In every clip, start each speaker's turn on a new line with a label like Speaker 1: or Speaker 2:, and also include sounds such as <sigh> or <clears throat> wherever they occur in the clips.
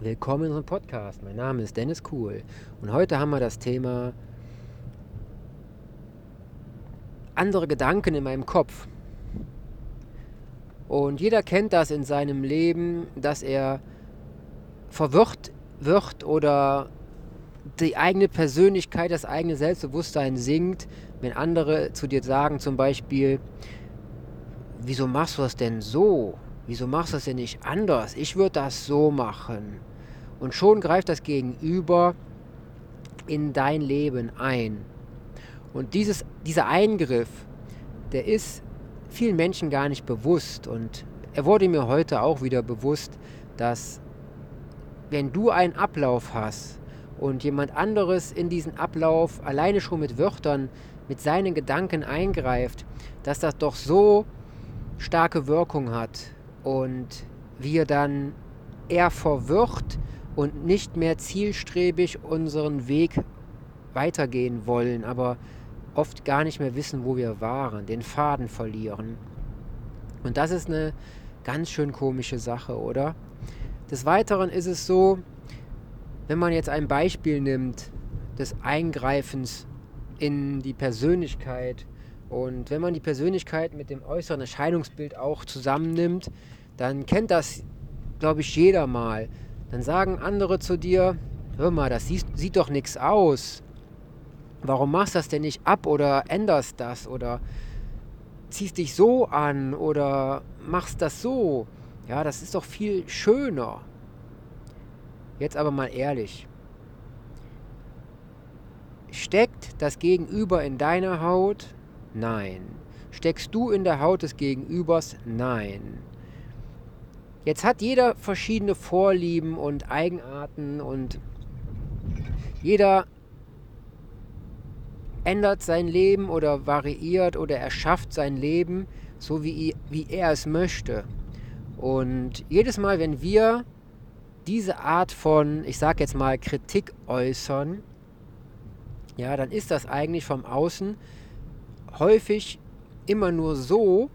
Speaker 1: Willkommen in unserem Podcast. Mein Name ist Dennis Kuhl und heute haben wir das Thema andere Gedanken in meinem Kopf. Und jeder kennt das in seinem Leben, dass er verwirrt wird oder die eigene Persönlichkeit, das eigene Selbstbewusstsein sinkt, wenn andere zu dir sagen zum Beispiel, wieso machst du das denn so? Wieso machst du das denn nicht anders? Ich würde das so machen. Und schon greift das Gegenüber in dein Leben ein. Und dieses, dieser Eingriff, der ist vielen Menschen gar nicht bewusst. Und er wurde mir heute auch wieder bewusst, dass wenn du einen Ablauf hast und jemand anderes in diesen Ablauf alleine schon mit Wörtern, mit seinen Gedanken eingreift, dass das doch so starke Wirkung hat und wir dann eher verwirrt und nicht mehr zielstrebig unseren Weg weitergehen wollen, aber oft gar nicht mehr wissen, wo wir waren, den Faden verlieren. Und das ist eine ganz schön komische Sache, oder? Des Weiteren ist es so, wenn man jetzt ein Beispiel nimmt des Eingreifens in die Persönlichkeit und wenn man die Persönlichkeit mit dem äußeren Erscheinungsbild auch zusammennimmt, dann kennt das, glaube ich, jeder mal, dann sagen andere zu dir, hör mal, das sieht, sieht doch nichts aus. Warum machst du das denn nicht ab oder änderst das oder ziehst dich so an oder machst das so? Ja, das ist doch viel schöner. Jetzt aber mal ehrlich. Steckt das Gegenüber in deiner Haut? Nein. Steckst du in der Haut des Gegenübers? Nein. Jetzt hat jeder verschiedene Vorlieben und Eigenarten und jeder ändert sein Leben oder variiert oder erschafft sein Leben so, wie, wie er es möchte. Und jedes Mal, wenn wir diese Art von, ich sage jetzt mal, Kritik äußern, ja, dann ist das eigentlich vom Außen häufig immer nur so,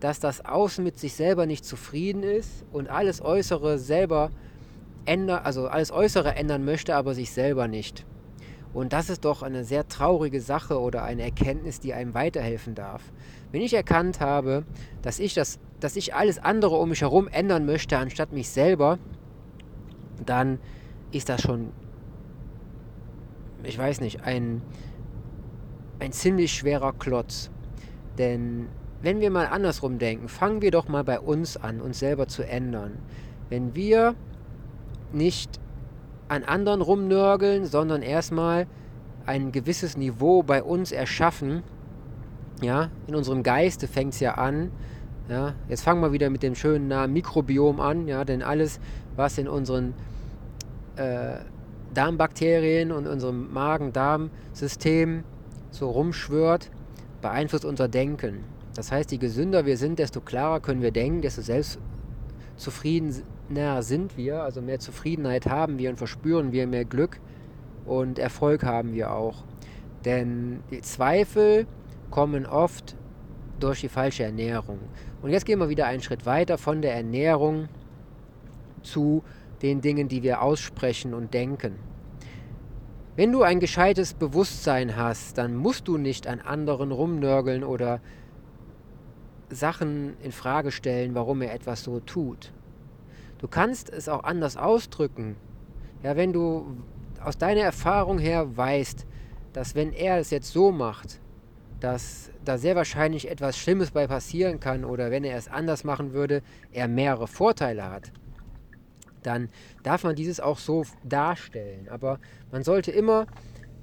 Speaker 1: dass das Außen mit sich selber nicht zufrieden ist und alles Äußere selber ändern, also alles Äußere ändern möchte, aber sich selber nicht. Und das ist doch eine sehr traurige Sache oder eine Erkenntnis, die einem weiterhelfen darf. Wenn ich erkannt habe, dass ich, das, dass ich alles andere um mich herum ändern möchte, anstatt mich selber, dann ist das schon, ich weiß nicht, ein, ein ziemlich schwerer Klotz. Denn wenn wir mal andersrum denken, fangen wir doch mal bei uns an, uns selber zu ändern. Wenn wir nicht an anderen rumnörgeln, sondern erstmal ein gewisses Niveau bei uns erschaffen, ja, in unserem Geiste fängt es ja an, ja, jetzt fangen wir wieder mit dem schönen Namen Mikrobiom an, ja, denn alles, was in unseren äh, Darmbakterien und unserem Magen-Darm-System so rumschwört, beeinflusst unser Denken. Das heißt, je gesünder wir sind, desto klarer können wir denken, desto selbstzufriedener sind wir, also mehr Zufriedenheit haben wir und verspüren wir mehr Glück und Erfolg haben wir auch. Denn die Zweifel kommen oft durch die falsche Ernährung. Und jetzt gehen wir wieder einen Schritt weiter von der Ernährung zu den Dingen, die wir aussprechen und denken. Wenn du ein gescheites Bewusstsein hast, dann musst du nicht an anderen rumnörgeln oder Sachen in Frage stellen, warum er etwas so tut. Du kannst es auch anders ausdrücken. Ja, wenn du aus deiner Erfahrung her weißt, dass wenn er es jetzt so macht, dass da sehr wahrscheinlich etwas Schlimmes bei passieren kann oder wenn er es anders machen würde, er mehrere Vorteile hat, dann darf man dieses auch so darstellen. Aber man sollte immer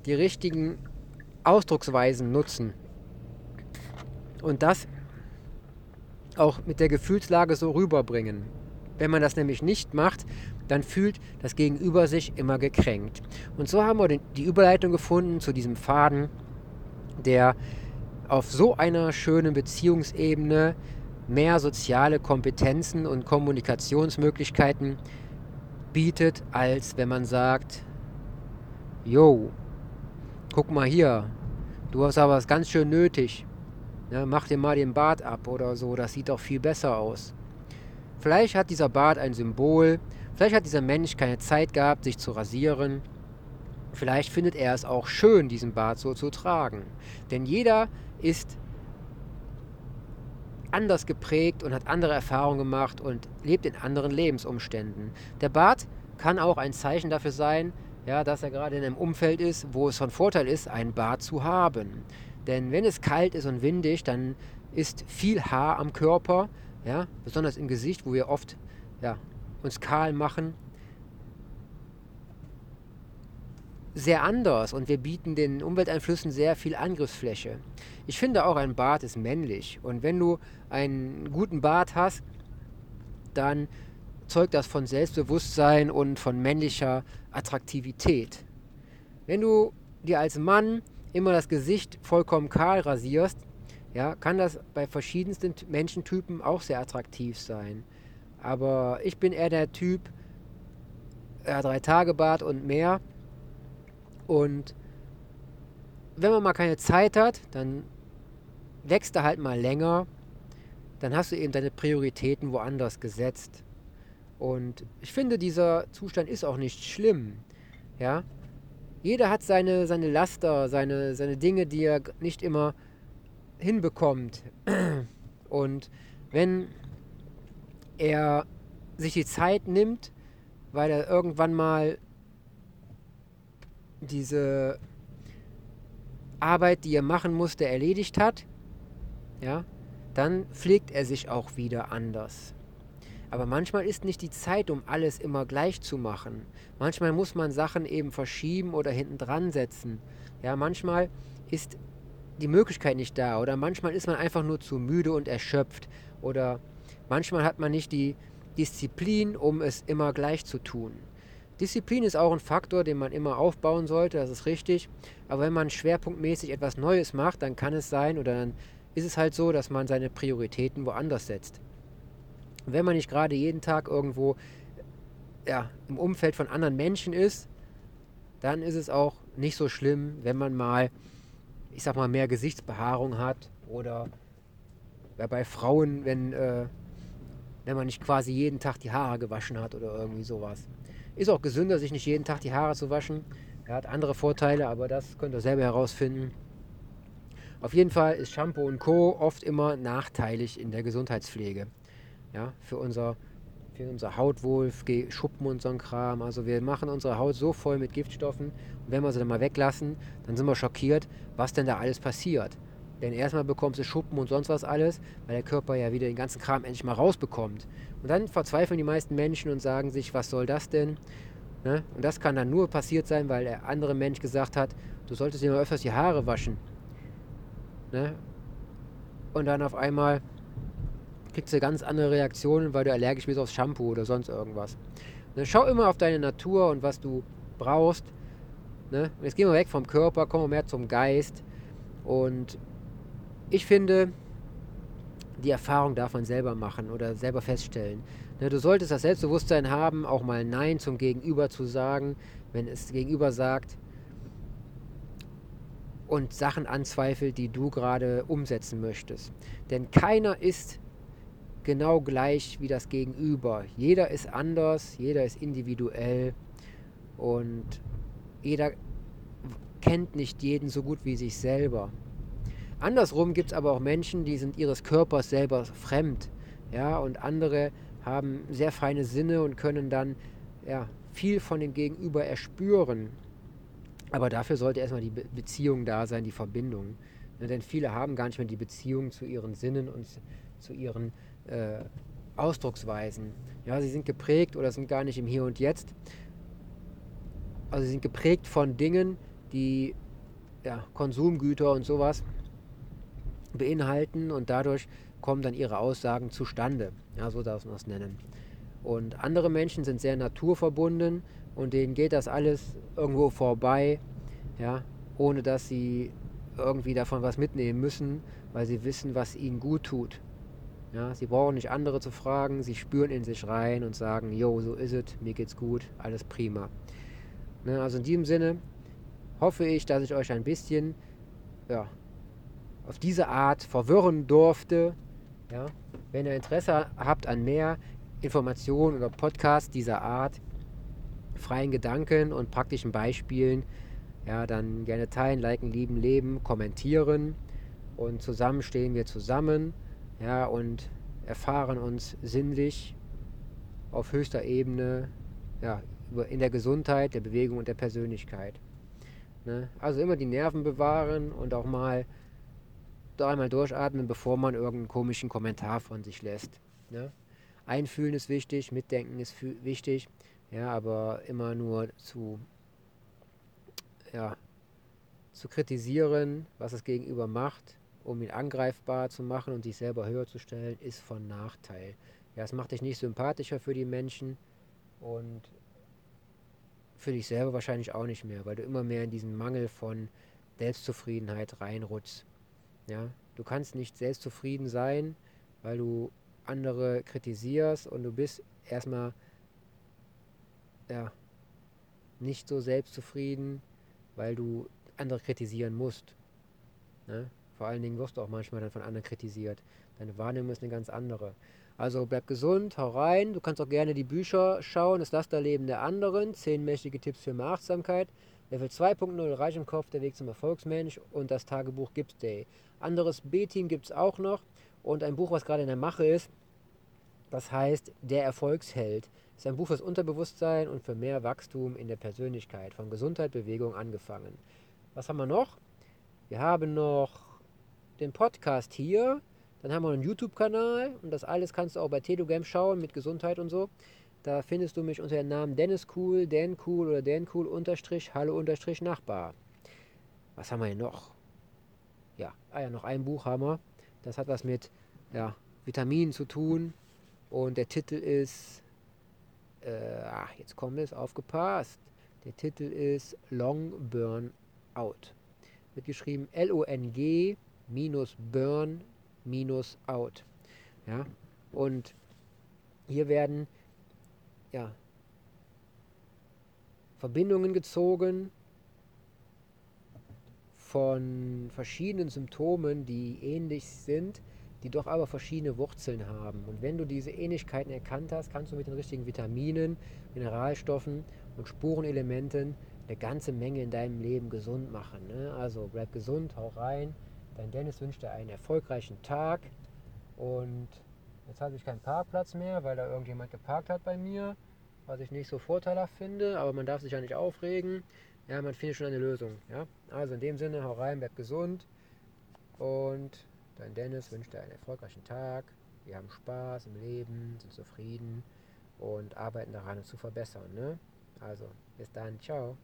Speaker 1: die richtigen Ausdrucksweisen nutzen. Und das auch mit der Gefühlslage so rüberbringen. Wenn man das nämlich nicht macht, dann fühlt das Gegenüber sich immer gekränkt. Und so haben wir die Überleitung gefunden zu diesem Faden, der auf so einer schönen Beziehungsebene mehr soziale Kompetenzen und Kommunikationsmöglichkeiten bietet, als wenn man sagt, Jo, guck mal hier, du hast aber was ganz schön nötig. Ja, mach dir mal den Bart ab oder so, das sieht doch viel besser aus. Vielleicht hat dieser Bart ein Symbol Vielleicht hat dieser Mensch keine Zeit gehabt, sich zu rasieren. Vielleicht findet er es auch schön, diesen Bart so zu tragen. Denn jeder ist anders geprägt und hat andere Erfahrungen gemacht und lebt in anderen Lebensumständen. Der Bart kann auch ein Zeichen dafür sein, ja, dass er gerade in einem Umfeld ist, wo es von Vorteil ist, einen Bart zu haben. Denn wenn es kalt ist und windig, dann ist viel Haar am Körper, ja, besonders im Gesicht, wo wir oft ja, uns kahl machen, sehr anders und wir bieten den Umwelteinflüssen sehr viel Angriffsfläche. Ich finde auch, ein Bart ist männlich und wenn du einen guten Bart hast, dann zeugt das von Selbstbewusstsein und von männlicher Attraktivität. Wenn du dir als Mann immer das Gesicht vollkommen kahl rasierst, ja, kann das bei verschiedensten Menschentypen auch sehr attraktiv sein. Aber ich bin eher der Typ, ja, drei Tage Bart und mehr. Und wenn man mal keine Zeit hat, dann wächst er halt mal länger. Dann hast du eben deine Prioritäten woanders gesetzt. Und ich finde, dieser Zustand ist auch nicht schlimm. Ja? Jeder hat seine, seine Laster, seine, seine Dinge, die er nicht immer hinbekommt. <clears throat> Und wenn er sich die Zeit nimmt, weil er irgendwann mal diese Arbeit, die er machen musste, erledigt hat, ja, dann pflegt er sich auch wieder anders. Aber manchmal ist nicht die Zeit, um alles immer gleich zu machen. Manchmal muss man Sachen eben verschieben oder hinten dran setzen. Ja, manchmal ist die Möglichkeit nicht da oder manchmal ist man einfach nur zu müde und erschöpft oder manchmal hat man nicht die Disziplin, um es immer gleich zu tun. Disziplin ist auch ein Faktor, den man immer aufbauen sollte, das ist richtig. Aber wenn man schwerpunktmäßig etwas Neues macht, dann kann es sein oder dann ist es halt so, dass man seine Prioritäten woanders setzt. Wenn man nicht gerade jeden Tag irgendwo ja, im Umfeld von anderen Menschen ist, dann ist es auch nicht so schlimm, wenn man mal, ich sag mal, mehr Gesichtsbehaarung hat oder bei Frauen, wenn, äh, wenn man nicht quasi jeden Tag die Haare gewaschen hat oder irgendwie sowas. Ist auch gesünder, sich nicht jeden Tag die Haare zu waschen. Er hat andere Vorteile, aber das könnt ihr selber herausfinden. Auf jeden Fall ist Shampoo und Co. oft immer nachteilig in der Gesundheitspflege. Ja, für unser, für unser Hautwohl, Schuppen und so ein Kram. Also wir machen unsere Haut so voll mit Giftstoffen und wenn wir sie dann mal weglassen, dann sind wir schockiert, was denn da alles passiert. Denn erstmal bekommst du Schuppen und sonst was alles, weil der Körper ja wieder den ganzen Kram endlich mal rausbekommt. Und dann verzweifeln die meisten Menschen und sagen sich, was soll das denn? Ne? Und das kann dann nur passiert sein, weil der andere Mensch gesagt hat, du solltest dir mal öfters die Haare waschen. Ne? Und dann auf einmal kriegst du ganz andere Reaktionen, weil du allergisch bist aufs Shampoo oder sonst irgendwas. Ne? Schau immer auf deine Natur und was du brauchst. Ne? Jetzt gehen wir weg vom Körper, kommen wir mehr zum Geist. Und ich finde, die Erfahrung darf man selber machen oder selber feststellen. Ne, du solltest das Selbstbewusstsein haben, auch mal Nein zum Gegenüber zu sagen, wenn es Gegenüber sagt und Sachen anzweifelt, die du gerade umsetzen möchtest. Denn keiner ist genau gleich wie das Gegenüber. Jeder ist anders, jeder ist individuell und jeder kennt nicht jeden so gut wie sich selber. Andersrum gibt es aber auch Menschen, die sind ihres Körpers selber fremd. Ja, und andere haben sehr feine Sinne und können dann ja, viel von dem Gegenüber erspüren. Aber dafür sollte erstmal die Be Beziehung da sein, die Verbindung. Ja, denn viele haben gar nicht mehr die Beziehung zu ihren Sinnen und zu ihren äh, Ausdrucksweisen. Ja, sie sind geprägt oder sind gar nicht im Hier und Jetzt. Also sie sind geprägt von Dingen, die ja, Konsumgüter und sowas beinhalten und dadurch kommen dann ihre Aussagen zustande. Ja, so darf man das nennen. Und andere Menschen sind sehr naturverbunden und denen geht das alles irgendwo vorbei, ja, ohne dass sie irgendwie davon was mitnehmen müssen, weil sie wissen, was ihnen gut tut. Ja, sie brauchen nicht andere zu fragen, sie spüren in sich rein und sagen, jo, so ist es, mir geht's gut, alles prima. Ne, also in diesem Sinne hoffe ich, dass ich euch ein bisschen ja, auf diese Art verwirren durfte. Ja? Wenn ihr Interesse habt an mehr, Informationen oder Podcasts dieser Art, freien Gedanken und praktischen Beispielen, ja, dann gerne teilen, liken, lieben, leben, kommentieren und zusammen stehen wir zusammen, ja, und erfahren uns sinnlich auf höchster Ebene, ja, in der Gesundheit, der Bewegung und der Persönlichkeit. Ne? Also immer die Nerven bewahren und auch mal dreimal durchatmen, bevor man irgendeinen komischen Kommentar von sich lässt. Ne? Einfühlen ist wichtig, mitdenken ist wichtig, ja, aber immer nur zu, ja, zu kritisieren, was das Gegenüber macht, um ihn angreifbar zu machen und sich selber höher zu stellen, ist von Nachteil. Ja, es macht dich nicht sympathischer für die Menschen und für dich selber wahrscheinlich auch nicht mehr, weil du immer mehr in diesen Mangel von Selbstzufriedenheit reinrutschst. Ja, du kannst nicht selbstzufrieden sein, weil du andere kritisierst und du bist erstmal ja, nicht so selbstzufrieden, weil du andere kritisieren musst. Ne? Vor allen Dingen wirst du auch manchmal dann von anderen kritisiert. Deine Wahrnehmung ist eine ganz andere. Also bleib gesund, hau rein. Du kannst auch gerne die Bücher schauen. Das Lasterleben der anderen. Zehn mächtige Tipps für mehr Achtsamkeit. Level 2.0 Reich im Kopf, der Weg zum Erfolgsmensch und das Tagebuch Gips Day. Anderes B-Team gibt es auch noch und ein Buch, was gerade in der Mache ist, das heißt Der Erfolgsheld. Ist ein Buch fürs Unterbewusstsein und für mehr Wachstum in der Persönlichkeit, von Gesundheit, Bewegung angefangen. Was haben wir noch? Wir haben noch den Podcast hier, dann haben wir einen YouTube-Kanal und das alles kannst du auch bei Telegram schauen mit Gesundheit und so. Da findest du mich unter dem Namen Dennis Cool, Dan Cool oder Dan Cool unterstrich Hallo unterstrich Nachbar. Was haben wir hier noch? Ja, ah ja, noch ein Buch haben wir. Das hat was mit ja, Vitaminen zu tun. Und der Titel ist, äh, ach, jetzt kommt es, aufgepasst. Der Titel ist Long Burn Out. Wird geschrieben L-O-N-G minus Burn minus Out. Ja, und hier werden ja, Verbindungen gezogen von verschiedenen Symptomen, die ähnlich sind, die doch aber verschiedene Wurzeln haben. Und wenn du diese Ähnlichkeiten erkannt hast, kannst du mit den richtigen Vitaminen, Mineralstoffen und Spurenelementen eine ganze Menge in deinem Leben gesund machen. Ne? Also bleib gesund, hau rein. Dein Dennis wünscht dir einen erfolgreichen Tag und Jetzt habe ich keinen Parkplatz mehr, weil da irgendjemand geparkt hat bei mir, was ich nicht so vorteilhaft finde, aber man darf sich ja nicht aufregen. Ja, man findet schon eine Lösung. Ja? Also in dem Sinne, hau rein, bleib gesund und dein Dennis wünscht dir einen erfolgreichen Tag. Wir haben Spaß im Leben, sind zufrieden und arbeiten daran, es zu verbessern. Ne? Also, bis dann, ciao.